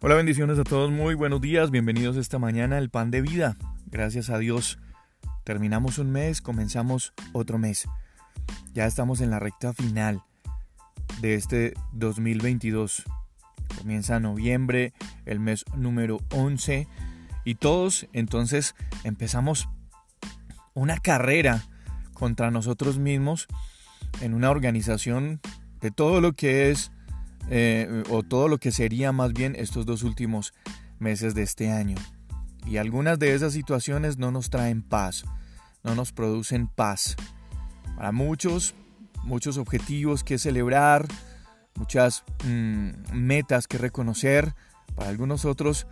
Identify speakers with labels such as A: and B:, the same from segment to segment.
A: Hola, bendiciones a todos, muy buenos días, bienvenidos esta mañana al Pan de Vida. Gracias a Dios, terminamos un mes, comenzamos otro mes. Ya estamos en la recta final de este 2022. Comienza noviembre, el mes número 11, y todos entonces empezamos una carrera contra nosotros mismos en una organización de todo lo que es eh, o todo lo que sería más bien estos dos últimos meses de este año. Y algunas de esas situaciones no nos traen paz, no nos producen paz. Para muchos, muchos objetivos que celebrar, muchas mm, metas que reconocer, para algunos otros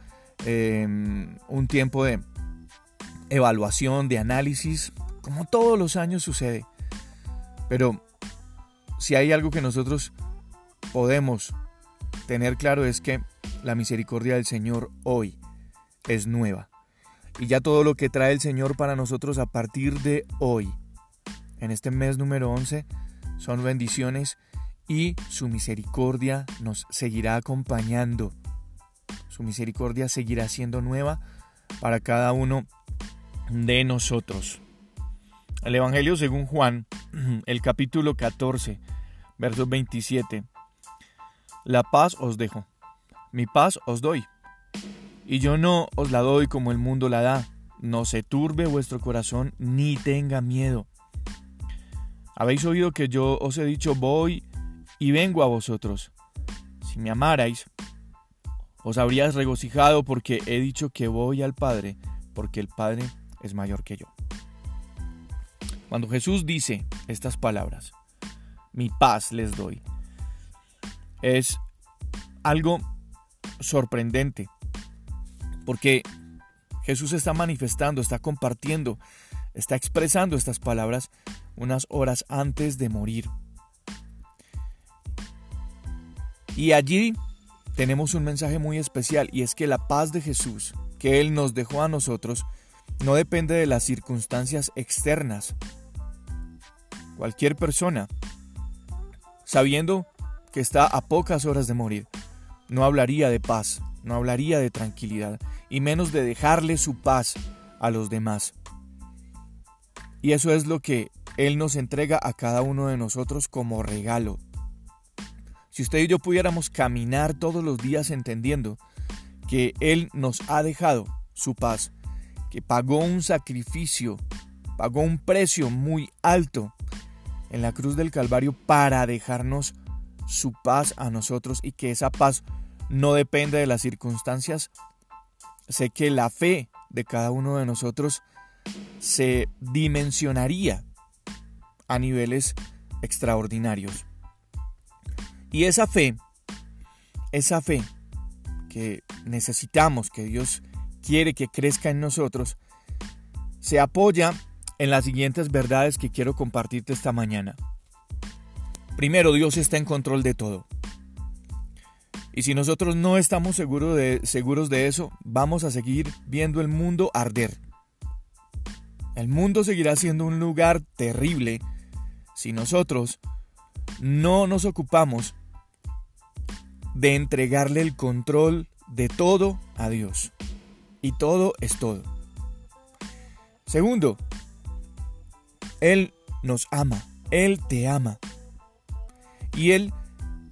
A: em, un tiempo de evaluación, de análisis, como todos los años sucede. Pero si hay algo que nosotros podemos tener claro es que la misericordia del Señor hoy es nueva. Y ya todo lo que trae el Señor para nosotros a partir de hoy, en este mes número 11, son bendiciones y su misericordia nos seguirá acompañando. Su misericordia seguirá siendo nueva para cada uno de nosotros. El Evangelio según Juan, el capítulo 14, versos 27 la paz os dejo, mi paz os doy. Y yo no os la doy como el mundo la da. No se turbe vuestro corazón ni tenga miedo. Habéis oído que yo os he dicho voy y vengo a vosotros. Si me amarais, os habrías regocijado porque he dicho que voy al Padre, porque el Padre es mayor que yo. Cuando Jesús dice estas palabras, mi paz les doy, es algo sorprendente, porque Jesús está manifestando, está compartiendo, está expresando estas palabras unas horas antes de morir. Y allí tenemos un mensaje muy especial y es que la paz de Jesús que Él nos dejó a nosotros no depende de las circunstancias externas. Cualquier persona, sabiendo que está a pocas horas de morir, no hablaría de paz, no hablaría de tranquilidad, y menos de dejarle su paz a los demás. Y eso es lo que Él nos entrega a cada uno de nosotros como regalo. Si usted y yo pudiéramos caminar todos los días entendiendo que Él nos ha dejado su paz, que pagó un sacrificio, pagó un precio muy alto en la cruz del Calvario para dejarnos su paz a nosotros y que esa paz no depende de las circunstancias. Sé que la fe de cada uno de nosotros se dimensionaría a niveles extraordinarios. Y esa fe, esa fe que necesitamos, que Dios quiere que crezca en nosotros, se apoya en las siguientes verdades que quiero compartirte esta mañana. Primero, Dios está en control de todo. Y si nosotros no estamos seguros de, eso, vamos a seguir viendo el mundo arder. El mundo seguirá siendo un lugar terrible si nosotros no nos ocupamos de entregarle el control de todo a Dios. Y todo es todo. Segundo, Él nos ama, Él te ama y Él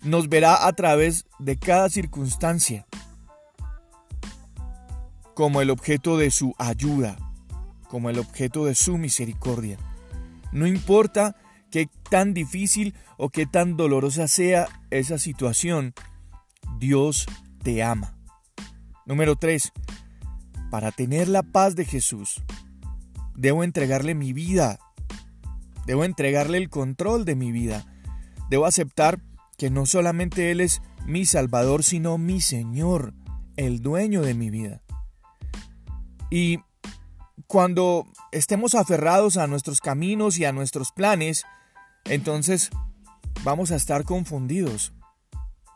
A: nos verá a través de cada circunstancia como el objeto de su ayuda, como el objeto de su misericordia. No importa qué tan difícil o qué tan dolorosa sea esa situación, Dios te ama. Número 3. Para tener la paz de Jesús, debo entregarle mi vida. Debo entregarle el control de mi vida. Debo aceptar que no solamente Él es mi Salvador, sino mi Señor, el dueño de mi vida. Y cuando estemos aferrados a nuestros caminos y a nuestros planes, entonces vamos a estar confundidos.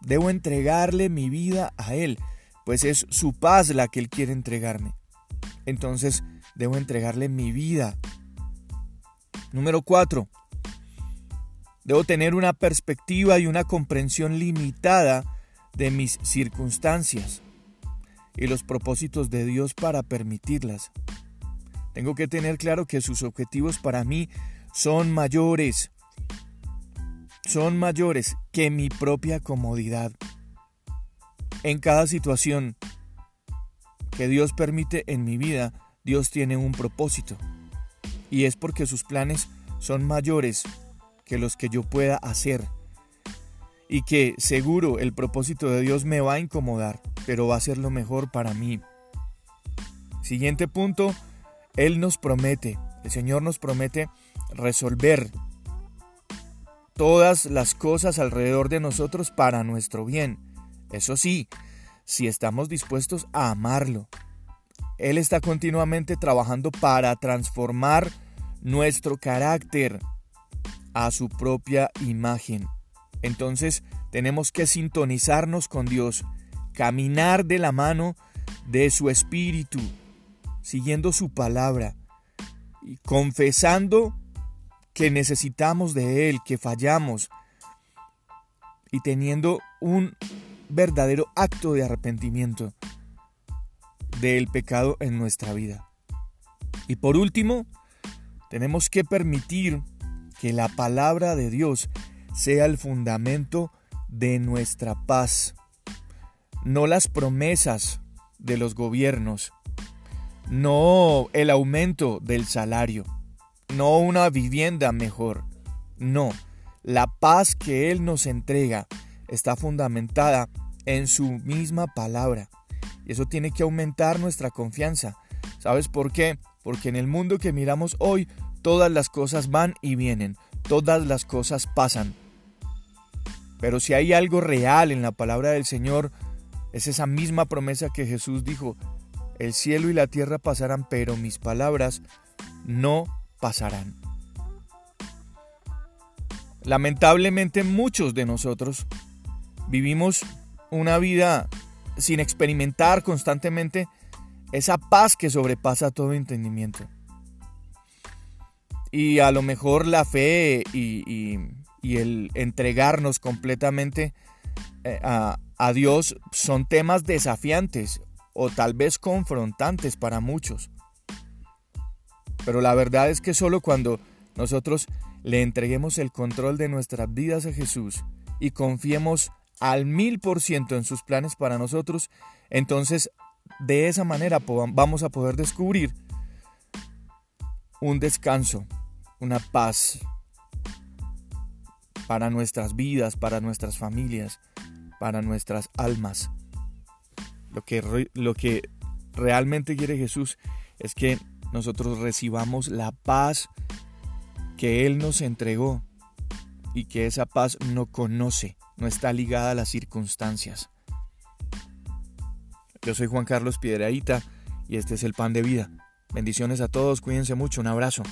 A: Debo entregarle mi vida a Él, pues es su paz la que Él quiere entregarme. Entonces debo entregarle mi vida. Número 4. Debo tener una perspectiva y una comprensión limitada de mis circunstancias. y los propósitos de Dios para permitirlas. Tengo que tener claro que sus objetivos para mí son mayores, son mayores que mi propia comodidad. En cada situación que Dios permite en mi vida, Dios tiene un propósito. Y es porque sus planes son mayores que los que yo pueda hacer. Y que seguro el propósito de Dios me va a incomodar, pero va a ser lo mejor para mí. Siguiente punto, Él nos promete, el Señor nos promete resolver todas las cosas alrededor de nosotros para nuestro bien. Eso sí, si estamos dispuestos a amarlo. Él está continuamente trabajando para transformar nuestro carácter a su propia imagen. Entonces tenemos que sintonizarnos con Dios, caminar de la mano de su espíritu, siguiendo su palabra y confesando que necesitamos de Él, que fallamos y teniendo un verdadero acto de arrepentimiento del pecado en nuestra vida. Y por último, tenemos que permitir que la palabra de Dios sea el fundamento de nuestra paz, no las promesas de los gobiernos, no el aumento del salario, no una vivienda mejor, no, la paz que Él nos entrega está fundamentada en su misma palabra. Y eso tiene que aumentar nuestra confianza. ¿Sabes por qué? Porque en el mundo que miramos hoy, todas las cosas van y vienen, todas las cosas pasan. Pero si hay algo real en la palabra del Señor, es esa misma promesa que Jesús dijo, el cielo y la tierra pasarán, pero mis palabras no pasarán. Lamentablemente muchos de nosotros vivimos una vida sin experimentar constantemente esa paz que sobrepasa todo entendimiento. Y a lo mejor la fe y, el entregarnos completamente eh, a, a Dios son temas desafiantes o tal vez confrontantes para muchos. Pero la verdad es que solo cuando nosotros le entreguemos el control de nuestras vidas a Jesús y confiemos al mil por ciento en sus planes para nosotros, entonces de esa manera vamos a poder descubrir un descanso, una paz para nuestras vidas, para nuestras familias, para nuestras almas. Lo que, lo que realmente quiere Jesús es que nosotros recibamos la paz que Él nos entregó y que esa paz no conoce no está ligada a las circunstancias. Yo soy Juan Carlos Piedraíta y este es el pan de vida. Bendiciones a todos, cuídense mucho, un abrazo.